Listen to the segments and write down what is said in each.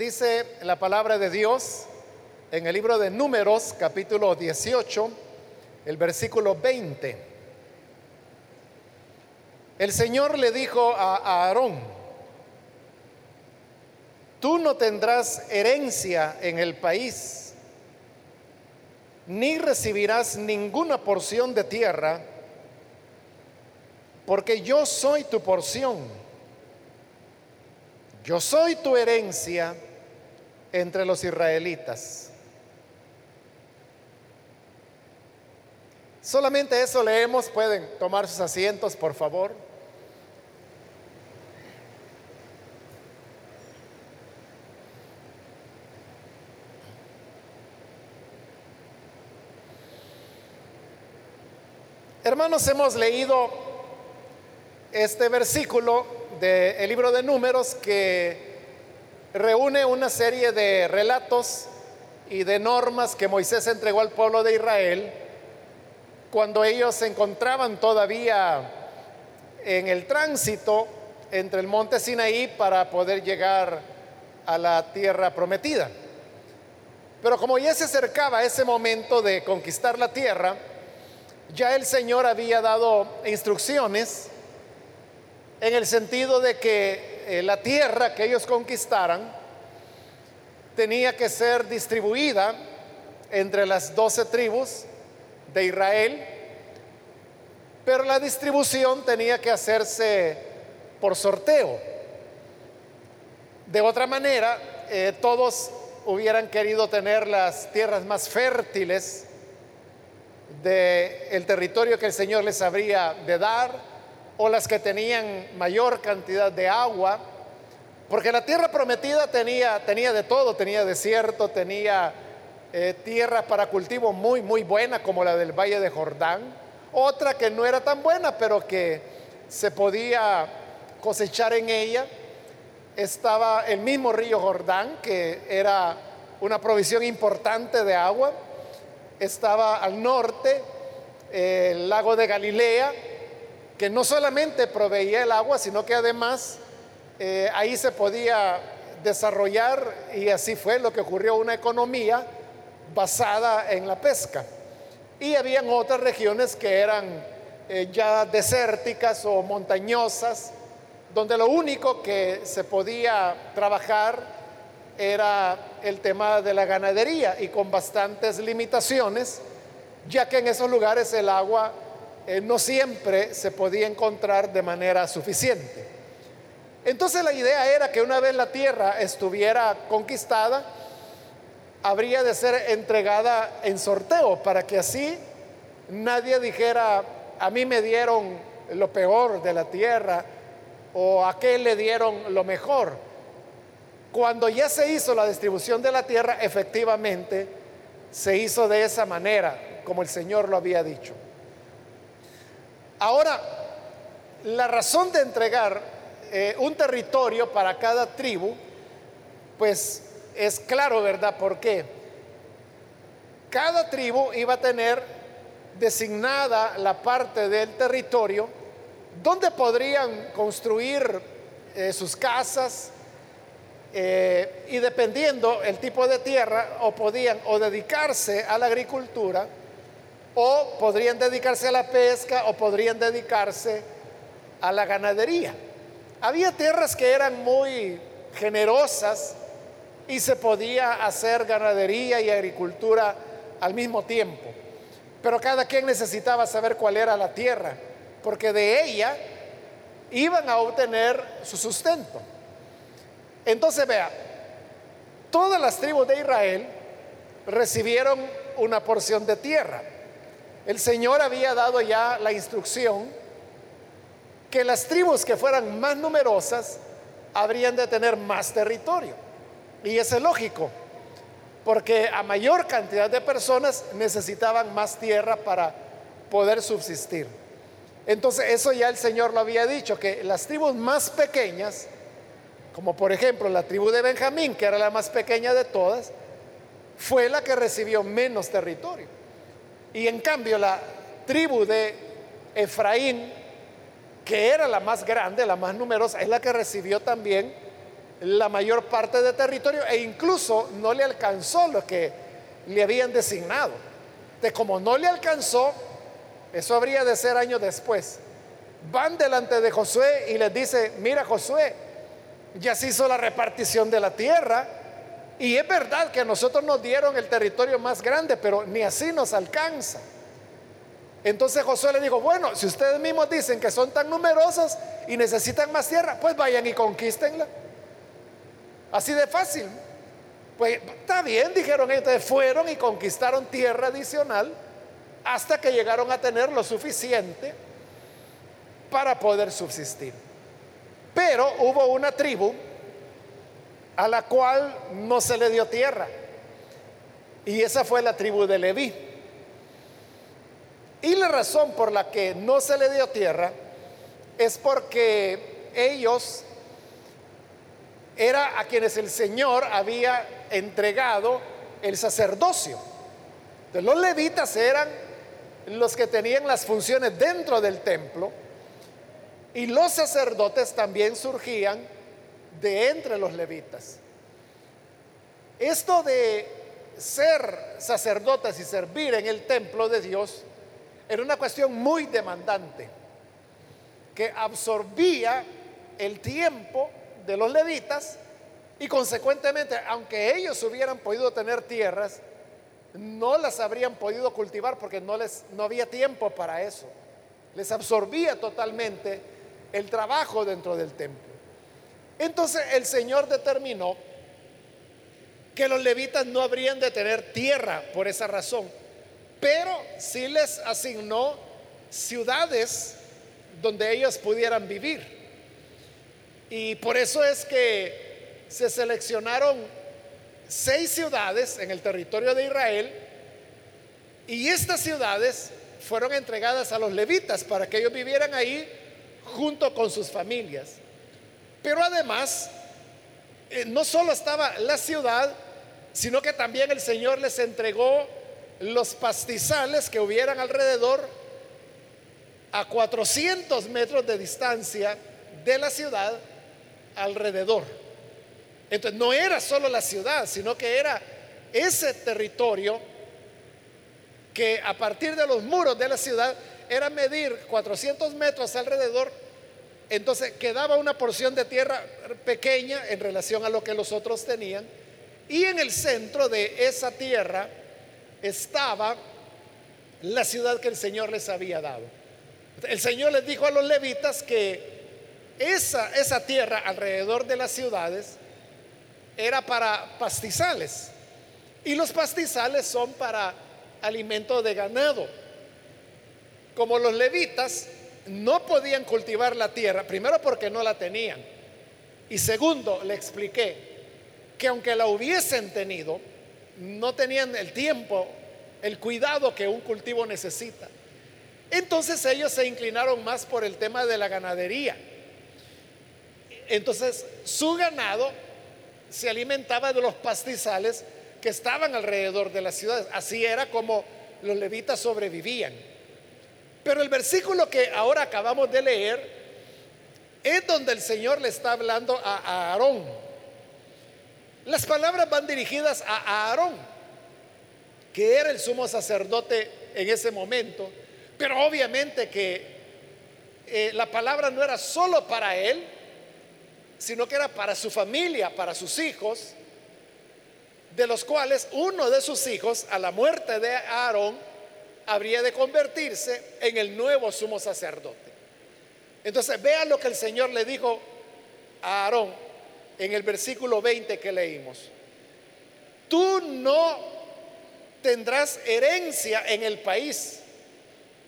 Dice la palabra de Dios en el libro de Números, capítulo 18, el versículo 20. El Señor le dijo a Aarón, tú no tendrás herencia en el país, ni recibirás ninguna porción de tierra, porque yo soy tu porción, yo soy tu herencia entre los israelitas. Solamente eso leemos, pueden tomar sus asientos, por favor. Hermanos, hemos leído este versículo del libro de números que reúne una serie de relatos y de normas que Moisés entregó al pueblo de Israel cuando ellos se encontraban todavía en el tránsito entre el monte Sinaí para poder llegar a la tierra prometida. Pero como ya se acercaba ese momento de conquistar la tierra, ya el Señor había dado instrucciones en el sentido de que eh, la tierra que ellos conquistaran tenía que ser distribuida entre las doce tribus de Israel, pero la distribución tenía que hacerse por sorteo. De otra manera, eh, todos hubieran querido tener las tierras más fértiles del territorio que el Señor les habría de dar, o las que tenían mayor cantidad de agua, porque la tierra prometida tenía, tenía de todo, tenía desierto, tenía eh, tierra para cultivo muy, muy buena, como la del Valle de Jordán, otra que no era tan buena, pero que se podía cosechar en ella. Estaba el mismo río Jordán, que era una provisión importante de agua estaba al norte el lago de Galilea, que no solamente proveía el agua, sino que además eh, ahí se podía desarrollar, y así fue lo que ocurrió, una economía basada en la pesca. Y habían otras regiones que eran eh, ya desérticas o montañosas, donde lo único que se podía trabajar era el tema de la ganadería y con bastantes limitaciones, ya que en esos lugares el agua eh, no siempre se podía encontrar de manera suficiente. Entonces la idea era que una vez la tierra estuviera conquistada, habría de ser entregada en sorteo para que así nadie dijera, a mí me dieron lo peor de la tierra o a qué le dieron lo mejor cuando ya se hizo la distribución de la tierra, efectivamente se hizo de esa manera, como el Señor lo había dicho. Ahora, la razón de entregar eh, un territorio para cada tribu, pues es claro, ¿verdad? Porque cada tribu iba a tener designada la parte del territorio donde podrían construir eh, sus casas, eh, y dependiendo el tipo de tierra, o podían o dedicarse a la agricultura, o podrían dedicarse a la pesca, o podrían dedicarse a la ganadería. Había tierras que eran muy generosas y se podía hacer ganadería y agricultura al mismo tiempo. Pero cada quien necesitaba saber cuál era la tierra, porque de ella iban a obtener su sustento. Entonces vea, todas las tribus de Israel recibieron una porción de tierra. El Señor había dado ya la instrucción que las tribus que fueran más numerosas habrían de tener más territorio. Y eso es lógico, porque a mayor cantidad de personas necesitaban más tierra para poder subsistir. Entonces eso ya el Señor lo había dicho, que las tribus más pequeñas, como por ejemplo la tribu de Benjamín, que era la más pequeña de todas, fue la que recibió menos territorio. Y en cambio la tribu de Efraín, que era la más grande, la más numerosa, es la que recibió también la mayor parte de territorio e incluso no le alcanzó lo que le habían designado. De como no le alcanzó, eso habría de ser años después. Van delante de Josué y les dice, mira Josué, ya se hizo la repartición de la tierra y es verdad que a nosotros nos dieron el territorio más grande, pero ni así nos alcanza. Entonces Josué le dijo, bueno, si ustedes mismos dicen que son tan numerosos y necesitan más tierra, pues vayan y conquístenla. Así de fácil. Pues está bien, dijeron ellos, fueron y conquistaron tierra adicional hasta que llegaron a tener lo suficiente para poder subsistir. Pero hubo una tribu a la cual no se le dio tierra. Y esa fue la tribu de Leví. Y la razón por la que no se le dio tierra es porque ellos era a quienes el Señor había entregado el sacerdocio. los levitas eran los que tenían las funciones dentro del templo y los sacerdotes también surgían de entre los levitas. Esto de ser sacerdotes y servir en el templo de Dios era una cuestión muy demandante, que absorbía el tiempo de los levitas y consecuentemente, aunque ellos hubieran podido tener tierras, no las habrían podido cultivar porque no, les, no había tiempo para eso. Les absorbía totalmente el trabajo dentro del templo. Entonces el Señor determinó que los levitas no habrían de tener tierra por esa razón, pero sí les asignó ciudades donde ellos pudieran vivir. Y por eso es que se seleccionaron seis ciudades en el territorio de Israel y estas ciudades fueron entregadas a los levitas para que ellos vivieran ahí junto con sus familias. Pero además, eh, no solo estaba la ciudad, sino que también el Señor les entregó los pastizales que hubieran alrededor a 400 metros de distancia de la ciudad alrededor. Entonces no era solo la ciudad, sino que era ese territorio que a partir de los muros de la ciudad era medir 400 metros alrededor, entonces quedaba una porción de tierra pequeña en relación a lo que los otros tenían, y en el centro de esa tierra estaba la ciudad que el Señor les había dado. El Señor les dijo a los levitas que esa, esa tierra alrededor de las ciudades era para pastizales. Y los pastizales son para alimento de ganado. Como los levitas no podían cultivar la tierra, primero porque no la tenían. Y segundo, le expliqué que aunque la hubiesen tenido, no tenían el tiempo, el cuidado que un cultivo necesita. Entonces ellos se inclinaron más por el tema de la ganadería. Entonces su ganado se alimentaba de los pastizales que estaban alrededor de las ciudades. Así era como los levitas sobrevivían. Pero el versículo que ahora acabamos de leer es donde el Señor le está hablando a Aarón. Las palabras van dirigidas a Aarón, que era el sumo sacerdote en ese momento, pero obviamente que eh, la palabra no era solo para él, sino que era para su familia, para sus hijos, de los cuales uno de sus hijos, a la muerte de Aarón, habría de convertirse en el nuevo sumo sacerdote. Entonces, vean lo que el Señor le dijo a Aarón en el versículo 20 que leímos. Tú no tendrás herencia en el país,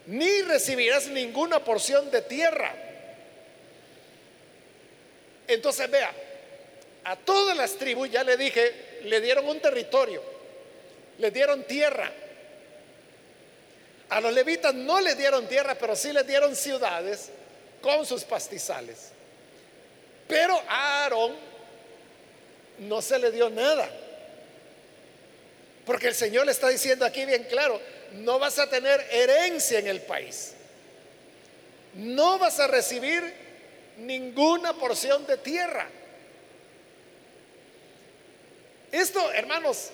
ni recibirás ninguna porción de tierra entonces vea, a todas las tribus, ya le dije, le dieron un territorio, le dieron tierra. A los levitas no le dieron tierra, pero sí le dieron ciudades con sus pastizales. Pero a Aarón no se le dio nada. Porque el Señor le está diciendo aquí bien claro, no vas a tener herencia en el país. No vas a recibir ninguna porción de tierra. Esto, hermanos,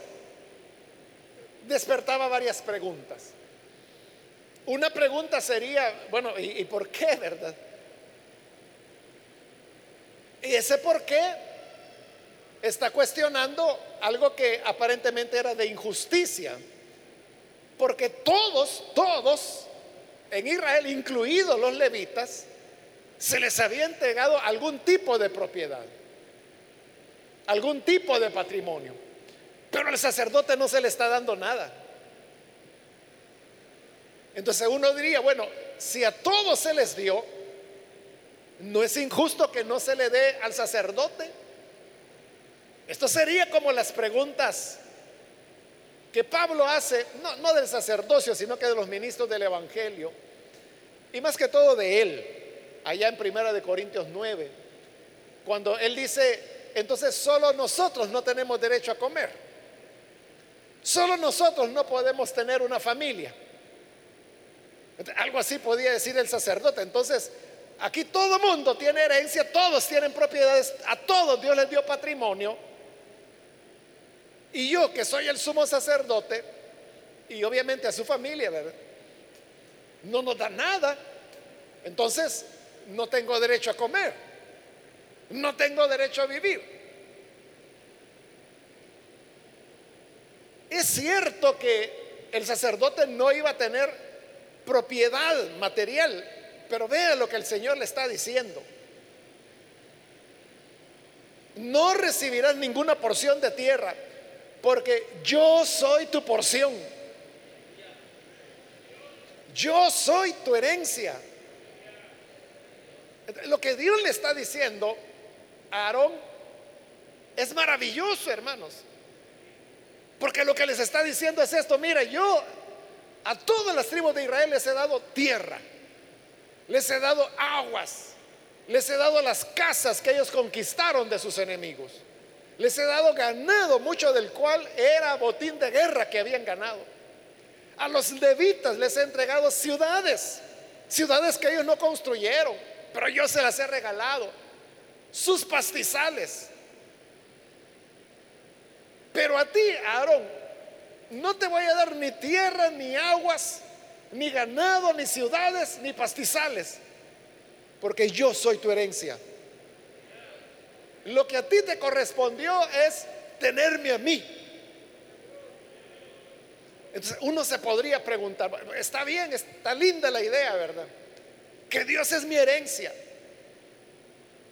despertaba varias preguntas. Una pregunta sería, bueno, ¿y, por qué, verdad? Y ese por qué está cuestionando algo que aparentemente era de injusticia. Porque todos, todos en Israel, incluidos los levitas, se les había entregado algún tipo de propiedad, algún tipo de patrimonio. Pero al sacerdote no se le está dando nada. Entonces uno diría, bueno, si a todos se les dio, ¿no es injusto que no se le dé al sacerdote? Esto sería como las preguntas que Pablo hace, no, del sacerdocio, sino que de los ministros del Evangelio, y más que todo de él, allá en Primera de Corintios 9, cuando él dice, entonces solo nosotros no tenemos derecho a comer, solo nosotros no podemos tener una familia. Algo así podía decir el sacerdote. Entonces, aquí todo mundo tiene herencia, todos tienen propiedades, a todos Dios les dio patrimonio. Y yo, que soy el sumo sacerdote, y obviamente a su familia, ¿verdad? No nos da nada. Entonces, no tengo derecho a comer. No tengo derecho a vivir. Es cierto que el sacerdote no iba a tener propiedad material, pero vea lo que el Señor le está diciendo. No recibirás ninguna porción de tierra porque yo soy tu porción. Yo soy tu herencia. Lo que Dios le está diciendo a Aarón es maravilloso, hermanos. Porque lo que les está diciendo es esto, mira, yo a todas las tribus de Israel les he dado tierra, les he dado aguas, les he dado las casas que ellos conquistaron de sus enemigos. Les he dado ganado, mucho del cual era botín de guerra que habían ganado. A los levitas les he entregado ciudades, ciudades que ellos no construyeron, pero yo se las he regalado. Sus pastizales. Pero a ti, Aarón, no te voy a dar ni tierra, ni aguas, ni ganado, ni ciudades, ni pastizales, porque yo soy tu herencia. Lo que a ti te correspondió es tenerme a mí. Entonces uno se podría preguntar, está bien, está linda la idea, ¿verdad? Que Dios es mi herencia.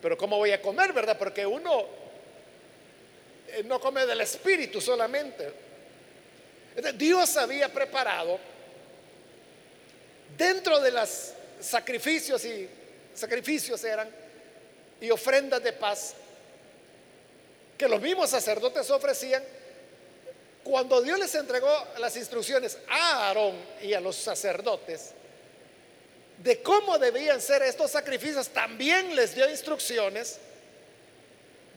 Pero ¿cómo voy a comer, verdad? Porque uno eh, no come del espíritu solamente. Dios había preparado dentro de los sacrificios y sacrificios eran y ofrendas de paz que los mismos sacerdotes ofrecían, cuando Dios les entregó las instrucciones a Aarón y a los sacerdotes de cómo debían ser estos sacrificios, también les dio instrucciones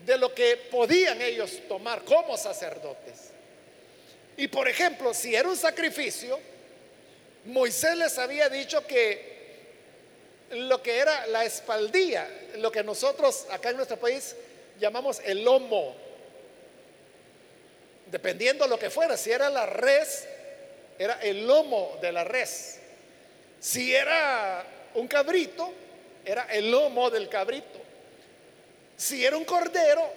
de lo que podían ellos tomar como sacerdotes. Y por ejemplo, si era un sacrificio, Moisés les había dicho que lo que era la espaldilla, lo que nosotros acá en nuestro país llamamos el lomo. Dependiendo lo que fuera, si era la res, era el lomo de la res. Si era un cabrito, era el lomo del cabrito. Si era un cordero,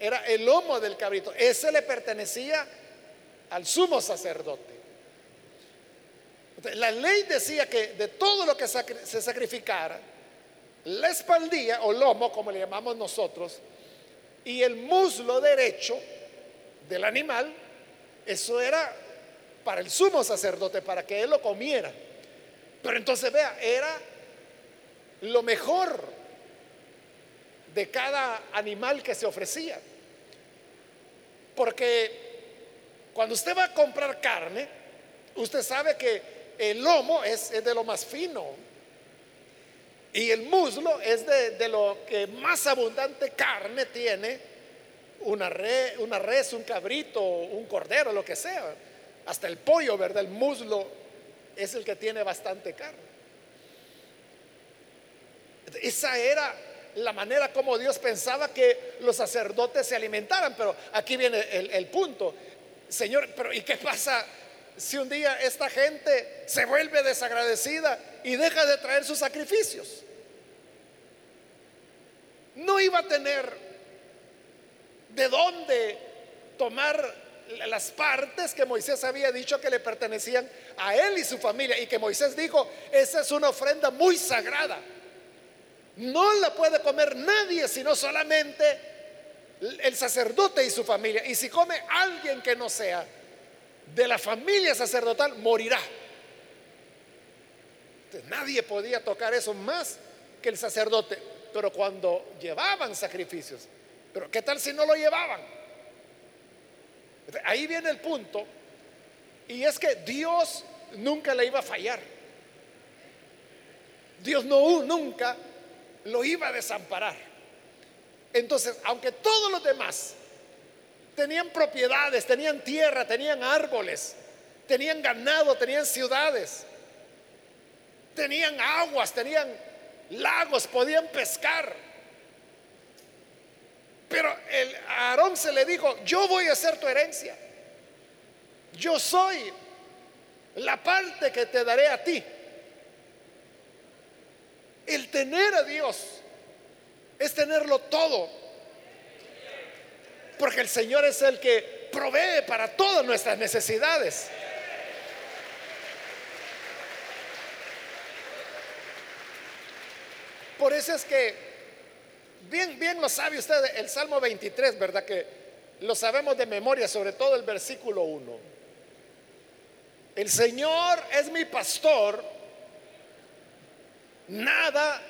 era el lomo del cabrito. Ese le pertenecía al sumo sacerdote. la ley decía que de todo lo que se sacrificara, la espaldilla o lomo, como le llamamos nosotros, y el muslo derecho del animal, eso era para el sumo sacerdote, para que él lo comiera. Pero entonces vea, era lo mejor de cada animal que se ofrecía. Porque cuando usted va a comprar carne, usted sabe que el lomo es, de lo más fino. Y el muslo es de, lo que más abundante carne tiene una, res, un cabrito, un cordero, lo que sea. Hasta el pollo, ¿verdad? El muslo es el que tiene bastante carne. Esa era la manera como Dios pensaba que los sacerdotes se alimentaran. Pero aquí viene el punto. Señor, pero ¿y qué pasa si un día esta gente se vuelve desagradecida y deja de traer sus sacrificios? No iba a tener de dónde tomar las partes que Moisés había dicho que le pertenecían a él y su familia y que Moisés dijo, esa es una ofrenda muy sagrada. No la puede comer nadie, sino solamente el sacerdote y su familia. Y si come alguien que no sea de la familia sacerdotal, morirá. nadie podía tocar eso más que el sacerdote. Pero cuando llevaban sacrificios, pero ¿qué tal si no lo llevaban? Ahí viene el punto. Y es que Dios nunca le iba a fallar. Dios no, nunca lo iba a desamparar. Entonces, aunque todos los demás tenían propiedades, tenían tierra, tenían árboles, tenían ganado, tenían ciudades, tenían aguas, tenían lagos, podían pescar. Pero el Aarón se le dijo, yo voy a ser tu herencia. Yo soy la parte que te daré a ti. El tener a Dios tenerlo todo. Porque el Señor es el que provee para todas nuestras necesidades. Por eso es que bien, bien lo sabe usted el Salmo 23, ¿verdad? Que lo sabemos de memoria, sobre todo el versículo 1. El Señor es mi pastor, nada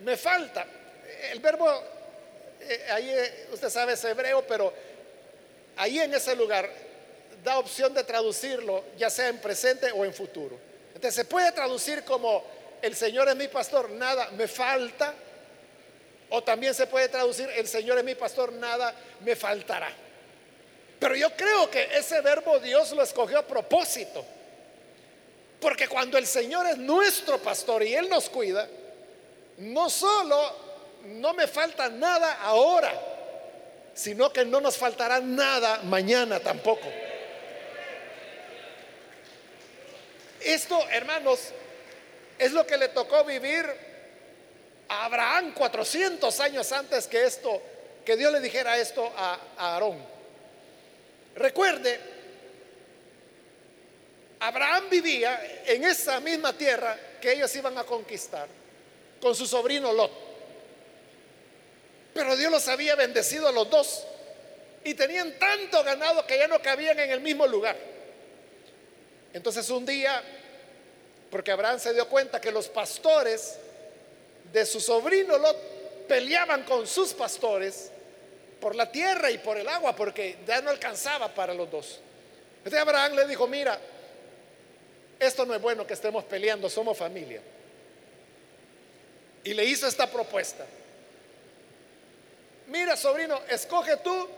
me falta. El verbo, eh, ahí eh, usted sabe es hebreo, pero ahí en ese lugar da opción de traducirlo, ya sea en presente o en futuro. Entonces se puede traducir como el Señor es mi pastor, nada me falta o también se puede traducir, el Señor es mi pastor, nada me faltará. Pero yo creo que ese verbo Dios lo escogió a propósito. Porque cuando el Señor es nuestro pastor y Él nos cuida, no solo no me falta nada ahora, sino que no nos faltará nada mañana tampoco. Esto, hermanos, es lo que le tocó vivir Abraham 400 años antes que esto, que Dios le dijera esto a, Aarón. Recuerde, Abraham vivía en esa misma tierra que ellos iban a conquistar con su sobrino Lot. Pero Dios los había bendecido a los dos y tenían tanto ganado que ya no cabían en el mismo lugar. Entonces un día, porque Abraham se dio cuenta que los pastores de su sobrino Lot peleaban con sus pastores por la tierra y por el agua, porque ya no alcanzaba para los dos. Entonces Abraham le dijo, mira, esto no es bueno que estemos peleando, somos familia. Y le hizo esta propuesta. Mira, sobrino, escoge tú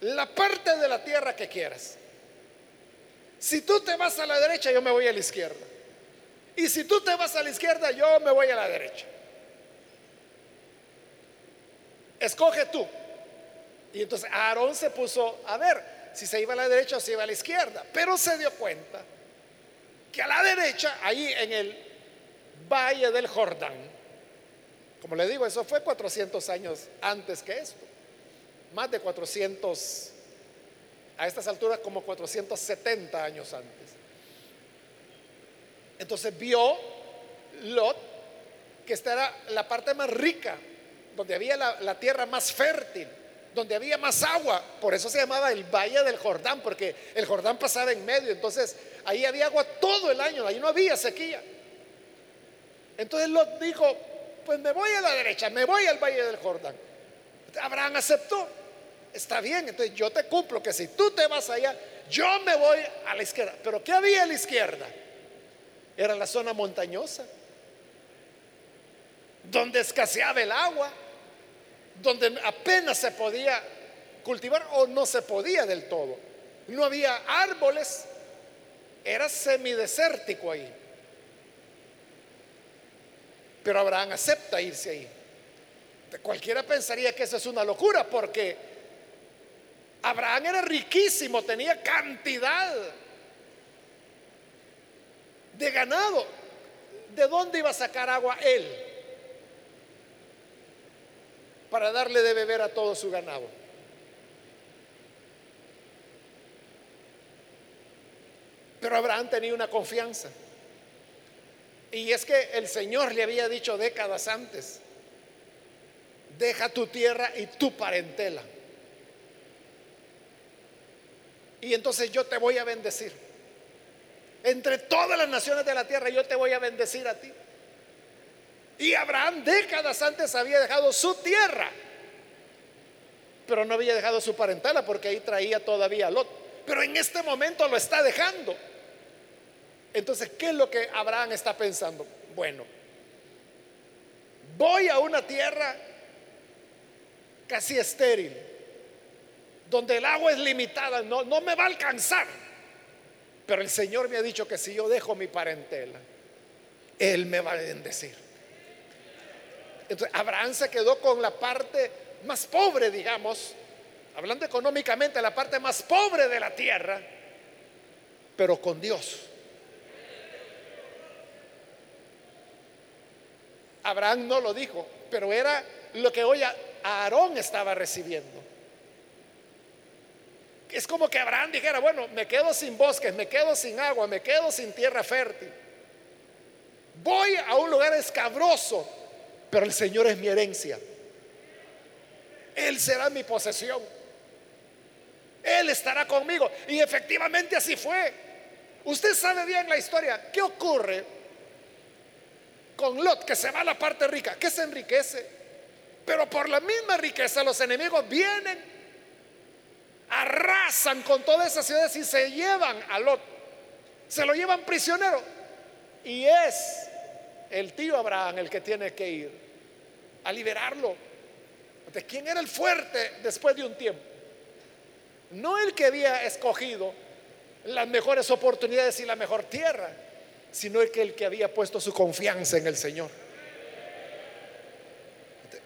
la parte de la tierra que quieras. Si tú te vas a la derecha, yo me voy a la izquierda. Y si tú te vas a la izquierda, yo me voy a la derecha. Escoge tú. Y entonces Aarón se puso a ver si se iba a la derecha o se iba a la izquierda. Pero se dio cuenta que a la derecha, ahí en el valle del Jordán, como le digo, eso fue 400 años antes que esto. Más de 400, a estas alturas como 470 años antes. Entonces vio Lot que esta era la parte más rica, donde había la, tierra más fértil, donde había más agua. Por eso se llamaba el Valle del Jordán, porque el Jordán pasaba en medio. Entonces ahí había agua todo el año, ahí no había sequía. Entonces Lot dijo, pues me voy a la derecha, me voy al Valle del Jordán. Abraham aceptó, está bien, entonces yo te cumplo que si tú te vas allá, yo me voy a la izquierda. Pero ¿qué había a la izquierda? era la zona montañosa, donde escaseaba el agua, donde apenas se podía cultivar o no se podía del todo. No había árboles, era semidesértico ahí. Pero Abraham acepta irse ahí. Cualquiera pensaría que eso es una locura porque Abraham era riquísimo, tenía cantidad de ganado. ¿De dónde iba a sacar agua él para darle de beber a todo su ganado? Pero Abraham tenía una confianza. Y es que el Señor le había dicho décadas antes, deja tu tierra y tu parentela. Y entonces yo te voy a bendecir. Entre todas las naciones de la tierra yo te voy a bendecir a ti. Y Abraham décadas antes había dejado su tierra, pero no había dejado su parentela porque ahí traía todavía Lot. Pero en este momento lo está dejando. Entonces, ¿qué es lo que Abraham está pensando? Bueno, voy a una tierra casi estéril, donde el agua es limitada, no, no me va a alcanzar. Pero el Señor me ha dicho que si yo dejo mi parentela, Él me va a bendecir. Entonces, Abraham se quedó con la parte más pobre, digamos, hablando económicamente, la parte más pobre de la tierra, pero con Dios. Abraham no lo dijo, pero era lo que hoy Aarón estaba recibiendo. Es como que Abraham dijera, bueno, me quedo sin bosques, me quedo sin agua, me quedo sin tierra fértil. Voy a un lugar escabroso, pero el Señor es mi herencia. Él será mi posesión. Él estará conmigo. Y efectivamente así fue. Usted sabe bien la historia. ¿Qué ocurre con Lot, que se va a la parte rica, que se enriquece. Pero por la misma riqueza los enemigos vienen, arrasan con todas esas ciudades y se llevan a Lot. Se lo llevan prisionero. Y es el tío Abraham el que tiene que ir a liberarlo. ¿De quién era el fuerte después de un tiempo? No el que había escogido las mejores oportunidades y la mejor tierra sino el que el que había puesto su confianza en el Señor.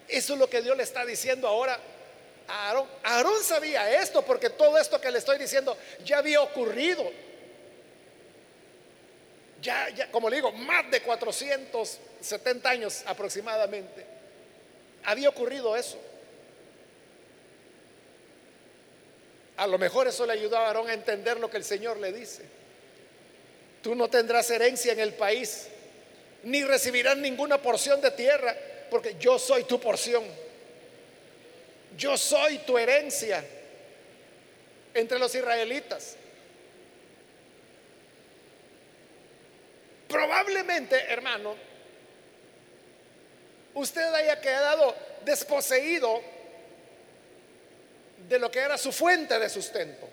Eso es lo que Dios le está diciendo ahora a Aarón. Aarón sabía esto porque todo esto que le estoy diciendo ya había ocurrido. Ya, ya, como le digo, más de 470 años aproximadamente. Había ocurrido eso. A lo mejor eso le ayudó a Aarón a entender lo que el Señor le dice. Tú no tendrás herencia en el país, ni recibirás ninguna porción de tierra, porque yo soy tu porción. Yo soy tu herencia entre los israelitas. Probablemente, hermano, usted haya quedado desposeído de lo que era su fuente de sustento.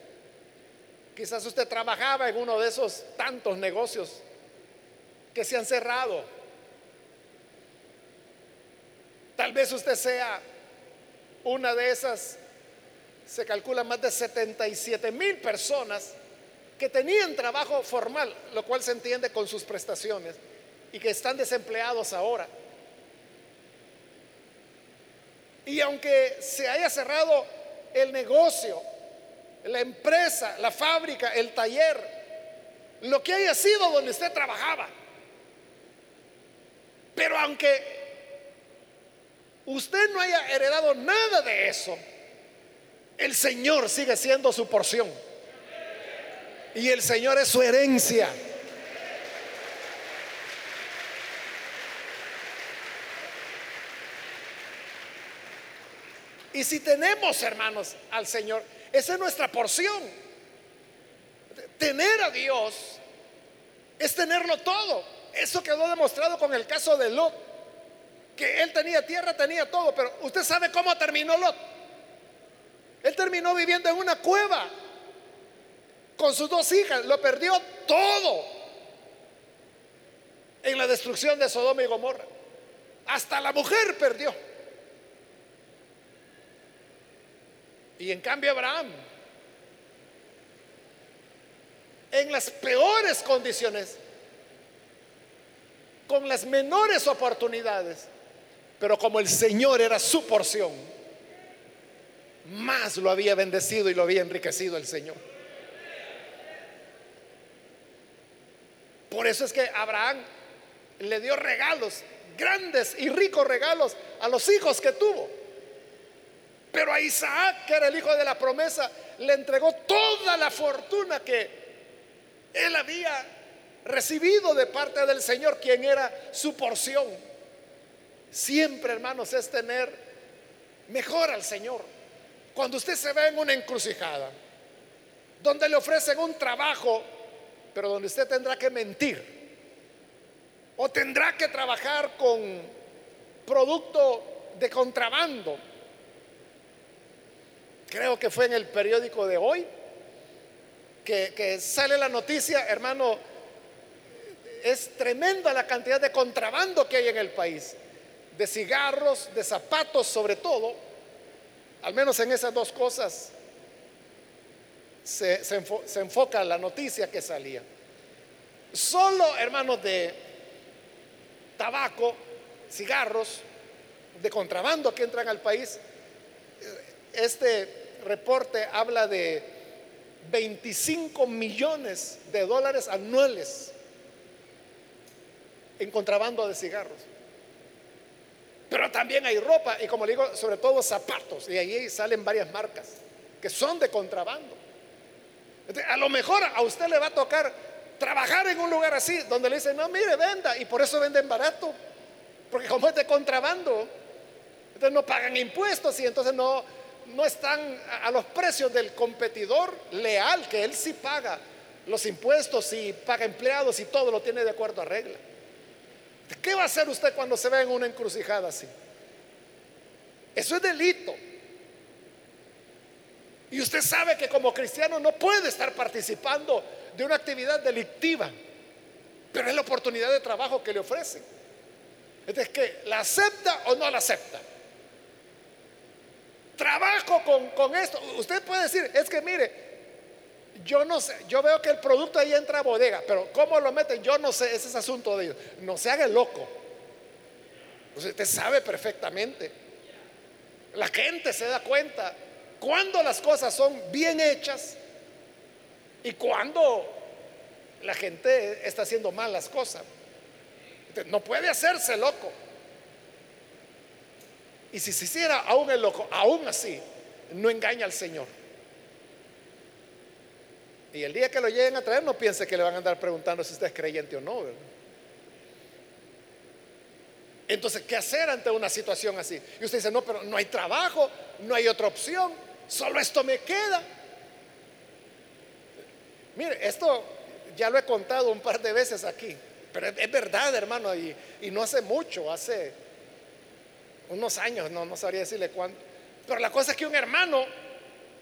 Quizás usted trabajaba en uno de esos tantos negocios que se han cerrado. Tal vez usted sea una de esas, se calcula más de 77 mil personas que tenían trabajo formal, lo cual se entiende con sus prestaciones, y que están desempleados ahora. Y aunque se haya cerrado el negocio, la empresa, la fábrica, el taller, lo que haya sido donde usted trabajaba. Pero aunque usted no haya heredado nada de eso, el Señor sigue siendo su porción. Y el Señor es su herencia. Y si tenemos, hermanos, al Señor, esa es nuestra porción. Tener a Dios es tenerlo todo. Eso quedó demostrado con el caso de Lot, que él tenía tierra, tenía todo, pero usted sabe cómo terminó Lot. Él terminó viviendo en una cueva con sus dos hijas, lo perdió todo en la destrucción de Sodoma y Gomorra. Hasta la mujer perdió. Y en cambio Abraham, en las peores condiciones, con las menores oportunidades, Pero como el Señor era su porción, más lo había bendecido y lo había enriquecido el Señor. Por eso es que Abraham le dio regalos, grandes y ricos regalos a los hijos que tuvo. Pero a Isaac, que era el hijo de la promesa, le entregó toda la fortuna que él había recibido de parte del Señor, quien era su porción. Siempre, hermanos, es tener mejor al Señor. Cuando usted se ve en una encrucijada, donde le ofrecen un trabajo, pero donde usted tendrá que mentir, o tendrá que trabajar con producto de contrabando. Creo que fue en el periódico de hoy que, sale la noticia, hermano, es tremenda la cantidad de contrabando que hay en el país, de cigarros, de zapatos sobre todo, al menos en esas dos cosas se, enfoca la noticia que salía. Solo, hermanos, de tabaco, cigarros, de contrabando que entran al país, este reporte habla de 25 millones de dólares anuales en contrabando de cigarros. Pero también hay ropa y como le digo, sobre todo zapatos. Y ahí salen varias marcas que son de contrabando. a lo mejor a usted le va a tocar trabajar en un lugar así, donde le dicen, no, mire, venda. Y por eso venden barato. Porque como es de contrabando, entonces no pagan impuestos y entonces no, no están a los precios del competidor leal, que él sí paga los impuestos y paga empleados y todo lo tiene de acuerdo a regla. ¿Qué va a hacer usted cuando se ve en una encrucijada así? Eso es delito. Y usted sabe que como cristiano no puede estar participando de una actividad delictiva, pero es la oportunidad de trabajo que le ofrecen. Entonces, ¿qué? ¿La acepta o no la acepta? Trabajo con, con esto. Usted puede decir, es que mire, yo no sé, yo veo que el producto ahí entra a bodega, pero ¿cómo lo meten? Yo no sé, ese es asunto de ellos. No se haga loco. Usted sabe perfectamente. La gente se da cuenta cuando las cosas son bien hechas y cuando la gente está haciendo mal las cosas. no puede hacerse loco. Y si se hiciera aún el loco, aún así, no engaña al Señor. Y el día que lo lleguen a traer, no piense que le van a andar preguntando si usted es creyente o no. Entonces, ¿qué hacer ante una situación así? Y usted dice, no, pero no hay trabajo, no hay otra opción, solo esto me queda. Mire, esto ya lo he contado un par de veces aquí, pero es, verdad, hermano, y, no hace mucho, hace unos años, no, no sabría decirle cuánto. Pero la cosa es que un hermano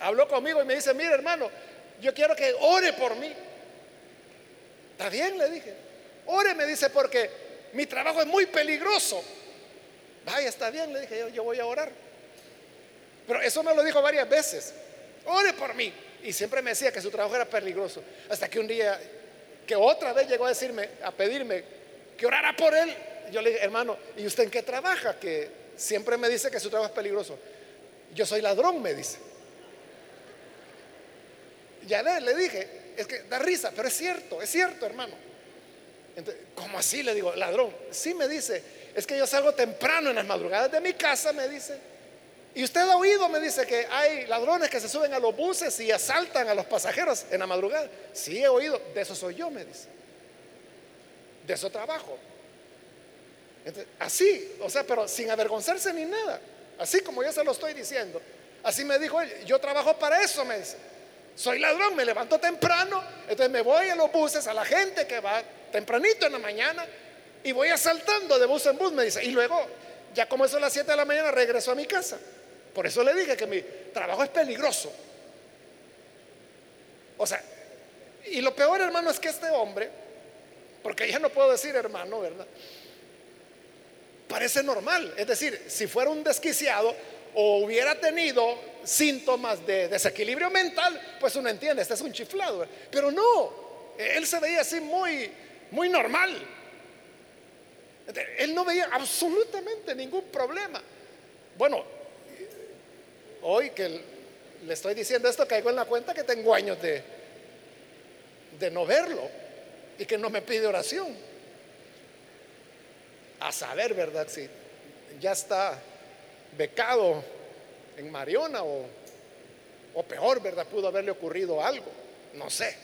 habló conmigo y me dice, mire hermano, yo quiero que ore por mí. Está bien, le dije. Ore, me dice, porque mi trabajo es muy peligroso. Vaya, está bien, le dije, yo, voy a orar. Pero eso me lo dijo varias veces. Ore por mí. Y siempre me decía que su trabajo era peligroso. Hasta que un día, que otra vez llegó a decirme, a pedirme que orara por él. Yo le dije, hermano, ¿y usted en qué trabaja? Que siempre me dice que su trabajo es peligroso. Yo soy ladrón, me dice. Ya le dije, es que da risa, pero es cierto, es cierto, hermano. ¿Cómo así? Le digo, ladrón. Sí me dice, es que yo salgo temprano en las madrugadas de mi casa, me dice. Y usted ha oído, me dice, que hay ladrones que se suben a los buses y asaltan a los pasajeros en la madrugada. Sí, he oído, de eso soy yo, me dice. De eso trabajo. Así, o sea, pero sin avergonzarse ni nada. Así como yo se lo estoy diciendo. Así me dijo él, yo trabajo para eso, me dice. Soy ladrón, me levanto temprano, entonces me voy a los buses, a la gente que va tempranito en la mañana y voy asaltando de bus en bus, me dice. Y luego, ya como eso las 7 de la mañana, regreso a mi casa. Por eso le dije que mi trabajo es peligroso. O sea, y lo peor, hermano, es que este hombre, porque ya no puedo decir hermano, ¿verdad? Parece normal. Es decir, si fuera un desquiciado, o hubiera tenido síntomas de desequilibrio mental, pues uno entiende, este es un chiflado. Pero no, él se veía así muy, muy normal. Él no veía absolutamente ningún problema. Bueno, hoy que le estoy diciendo esto, caigo en la cuenta que tengo años de, de no verlo y que no me pide oración. A saber, ¿verdad? Si ya está becado en Mariona o, o peor, ¿verdad? Pudo haberle ocurrido algo. No sé,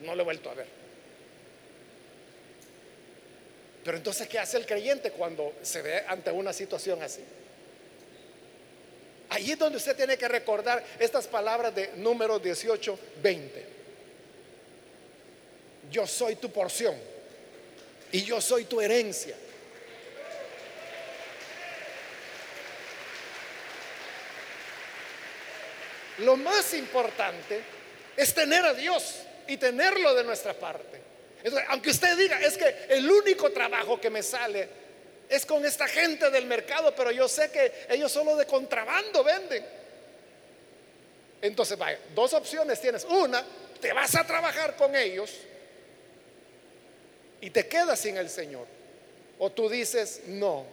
no lo he vuelto a ver. Pero entonces, ¿qué hace el creyente cuando se ve ante una situación así? Ahí es donde usted tiene que recordar estas palabras de número 18, 20. Yo soy tu porción y yo soy tu herencia. Lo más importante es tener a Dios y tenerlo de nuestra parte. aunque usted diga, es que el único trabajo que me sale es con esta gente del mercado, pero yo sé que ellos solo de contrabando venden. Entonces, vaya, dos opciones tienes. Una, te vas a trabajar con ellos y te quedas sin el Señor. O tú dices, no,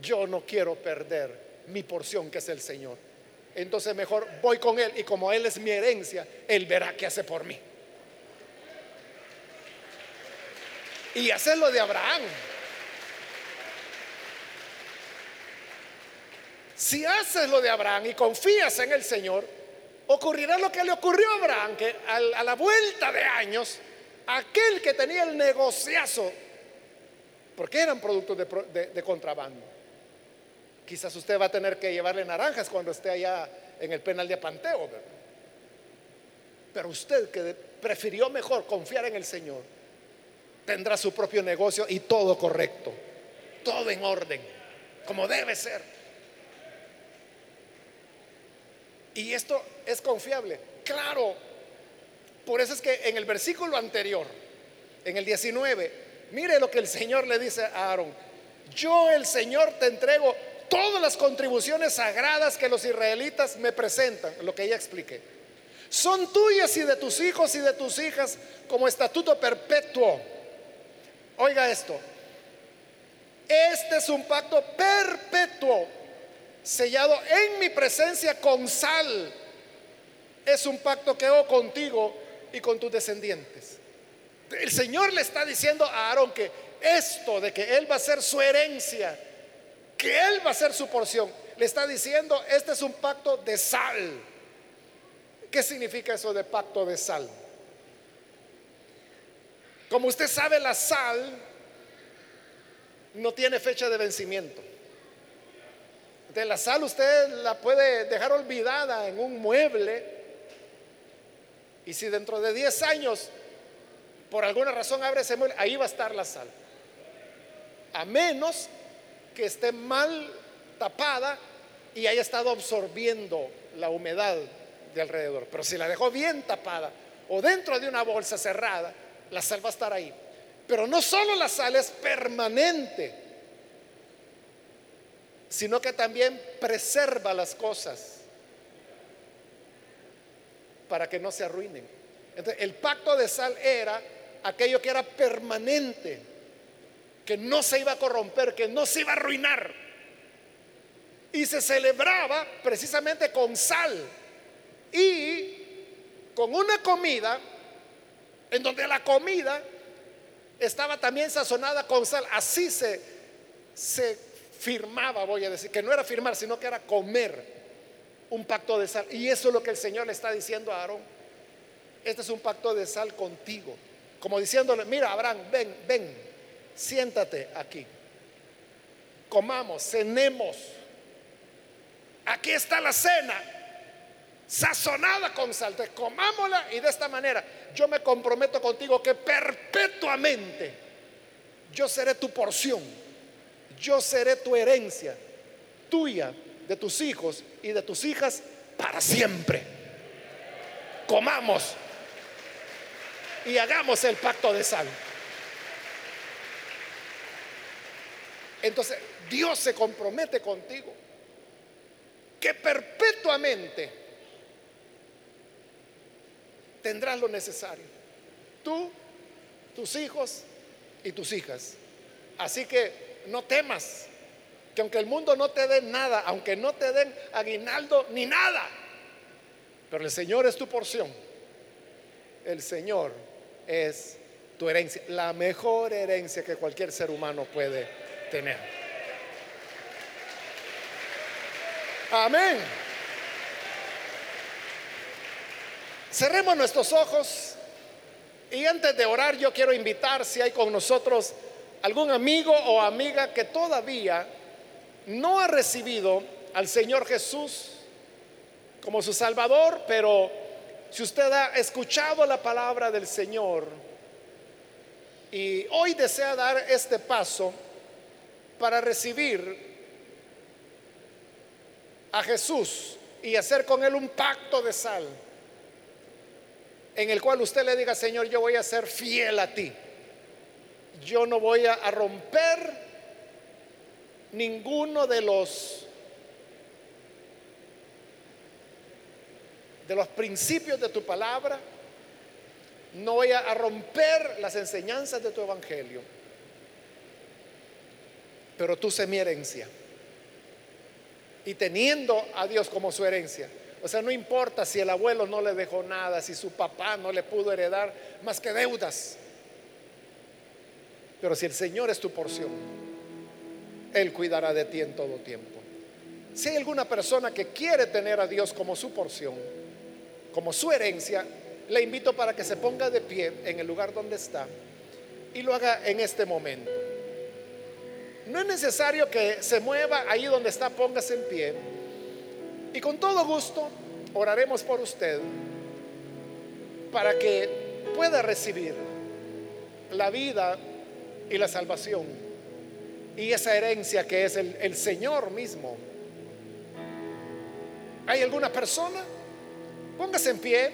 yo no quiero perder mi porción que es el Señor. Entonces mejor voy con Él y como Él es mi herencia, Él verá qué hace por mí. Y hacerlo de Abraham. Si haces lo de Abraham y confías en el Señor, ocurrirá lo que le ocurrió a Abraham, que a la vuelta de años, aquel que tenía el negociazo, porque eran productos de, contrabando, quizás usted va a tener que llevarle naranjas cuando esté allá en el penal de Panteo, pero usted que prefirió mejor confiar en el Señor, tendrá su propio negocio y todo correcto, todo en orden, como debe ser. Y esto es confiable. Claro, por eso es que en el versículo anterior, en el 19, mire lo que el Señor le dice a Aarón. Yo el Señor te entrego todas las contribuciones sagradas que los israelitas me presentan, lo que ya expliqué. Son tuyas y de tus hijos y de tus hijas como estatuto perpetuo. Oiga esto. Este es un pacto perpetuo sellado en mi presencia con sal. Es un pacto que hago contigo y con tus descendientes. El Señor le está diciendo a Aarón que esto de que Él va a ser su herencia, que Él va a ser su porción, le está diciendo, este es un pacto de sal. ¿Qué significa eso de pacto de sal? Como usted sabe, la sal no tiene fecha de vencimiento. De la sal usted la puede dejar olvidada en un mueble. Y si dentro de 10 años, por alguna razón abre ese mueble, ahí va a estar la sal. A menos que esté mal tapada y haya estado absorbiendo la humedad de alrededor. Pero si la dejó bien tapada o dentro de una bolsa cerrada, la sal va a estar ahí. Pero no solo la sal es permanente, sino que también preserva las cosas para que no se arruinen. Entonces, el pacto de sal era aquello que era permanente, que no se iba a corromper, que no se iba a arruinar. Y se celebraba precisamente con sal y con una comida en donde la comida estaba también sazonada con sal. Así se, se firmaba, voy a decir, que no era firmar, sino que era comer un pacto de sal. Y eso es lo que el Señor le está diciendo a Aarón. Este es un pacto de sal contigo. Como diciéndole, mira, Abraham, ven, ven, siéntate aquí. Comamos, cenemos. Aquí está la cena, sazonada con sal. comámosla y de esta manera yo me comprometo contigo que perpetuamente yo seré tu porción yo seré tu herencia, tuya, de tus hijos y de tus hijas para siempre. Comamos y hagamos el pacto de sal. Entonces, Dios se compromete contigo que perpetuamente tendrás lo necesario. Tú, tus hijos y tus hijas Así que no temas, que aunque el mundo no te dé nada, aunque no te den aguinaldo ni nada, pero el Señor es tu porción. El Señor es tu herencia, la mejor herencia que cualquier ser humano puede tener. Amén. Cerremos nuestros ojos y antes de orar yo quiero invitar si hay con nosotros algún amigo o amiga que todavía no ha recibido al Señor Jesús como su Salvador, pero si usted ha escuchado la palabra del Señor y hoy desea dar este paso para recibir a Jesús y hacer con Él un pacto de sal, en el cual usted le diga, Señor, yo voy a ser fiel a ti. Yo no voy a, romper ninguno de los de los principios de tu palabra. No voy a romper las enseñanzas de tu evangelio. Pero tú sé mi herencia. Y teniendo a Dios como su herencia, o sea, no importa si el abuelo no le dejó nada, si su papá no le pudo heredar más que deudas. Pero si el Señor es tu porción, Él cuidará de ti en todo tiempo. Si hay alguna persona que quiere tener a Dios como su porción, como su herencia, le invito para que se ponga de pie en el lugar donde está y lo haga en este momento. No es necesario que se mueva ahí donde está, póngase en pie y con todo gusto oraremos por usted para que pueda recibir la vida y la salvación y esa herencia que es el, el Señor mismo. ¿Hay alguna persona? Póngase en pie.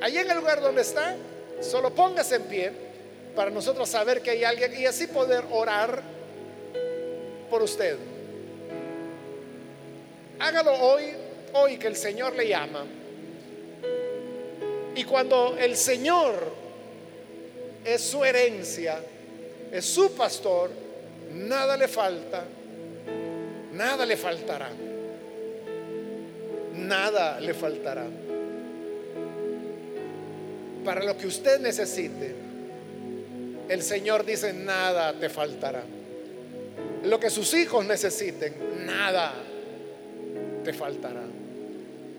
Allí en el lugar donde está, solo póngase en pie para nosotros saber que hay alguien y así poder orar por usted. Hágalo hoy, hoy que el Señor le llama. Y cuando el Señor es su herencia, es su pastor, nada le falta, nada le faltará. Nada le faltará. Para lo que usted necesite, el Señor dice, nada te faltará. Lo que sus hijos necesiten, nada te faltará.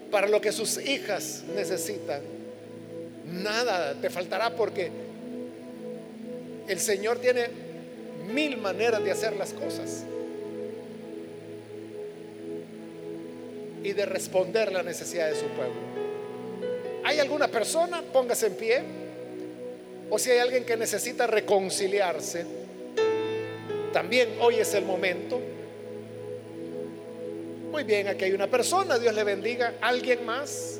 Para lo que sus hijas necesitan, nada te faltará porque el Señor tiene mil maneras de hacer las cosas y de responder la necesidad de su pueblo. ¿Hay alguna persona? Póngase en pie. O si hay alguien que necesita reconciliarse, también hoy es el momento. Muy bien, aquí hay una persona, Dios le bendiga. ¿Alguien más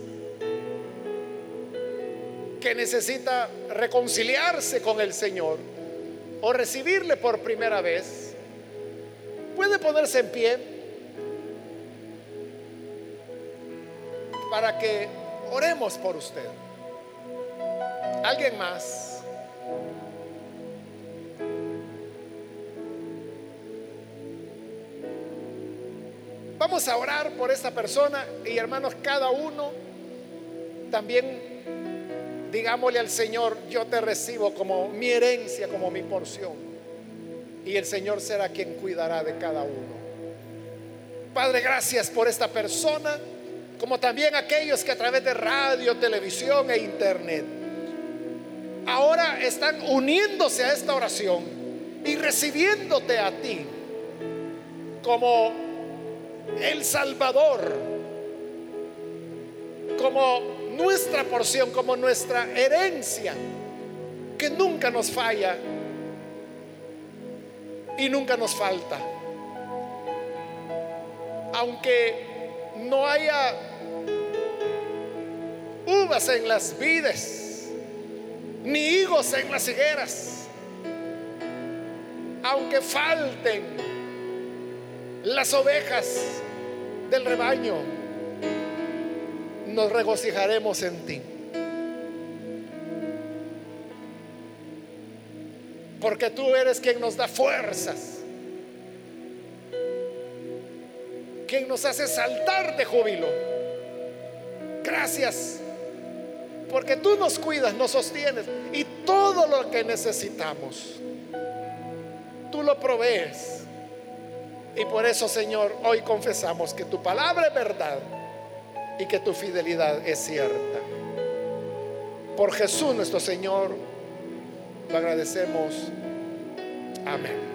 que necesita reconciliarse con el Señor o recibirle por primera vez? Puede ponerse en pie para que oremos por usted. ¿Alguien más? A orar por esta persona y hermanos, cada uno también digámosle al Señor, yo te recibo como mi herencia, como mi porción. Y el Señor será quien cuidará de cada uno. Padre, gracias por esta persona, como también aquellos que a través de radio, televisión e internet ahora están uniéndose a esta oración y recibiéndote a ti como el Salvador como nuestra porción, como nuestra herencia, que nunca nos falla y nunca nos falta. Aunque no haya uvas en las vides, ni higos en las higueras, aunque falten las ovejas del rebaño, nos regocijaremos en ti. porque tú eres quien nos da fuerzas, quien nos hace saltar de júbilo. Gracias, porque tú nos cuidas, nos sostienes y todo lo que necesitamos, tú lo provees. Y por eso, Señor, hoy confesamos que tu palabra es verdad y que tu fidelidad es cierta. Por Jesús nuestro Señor, lo agradecemos. Amén.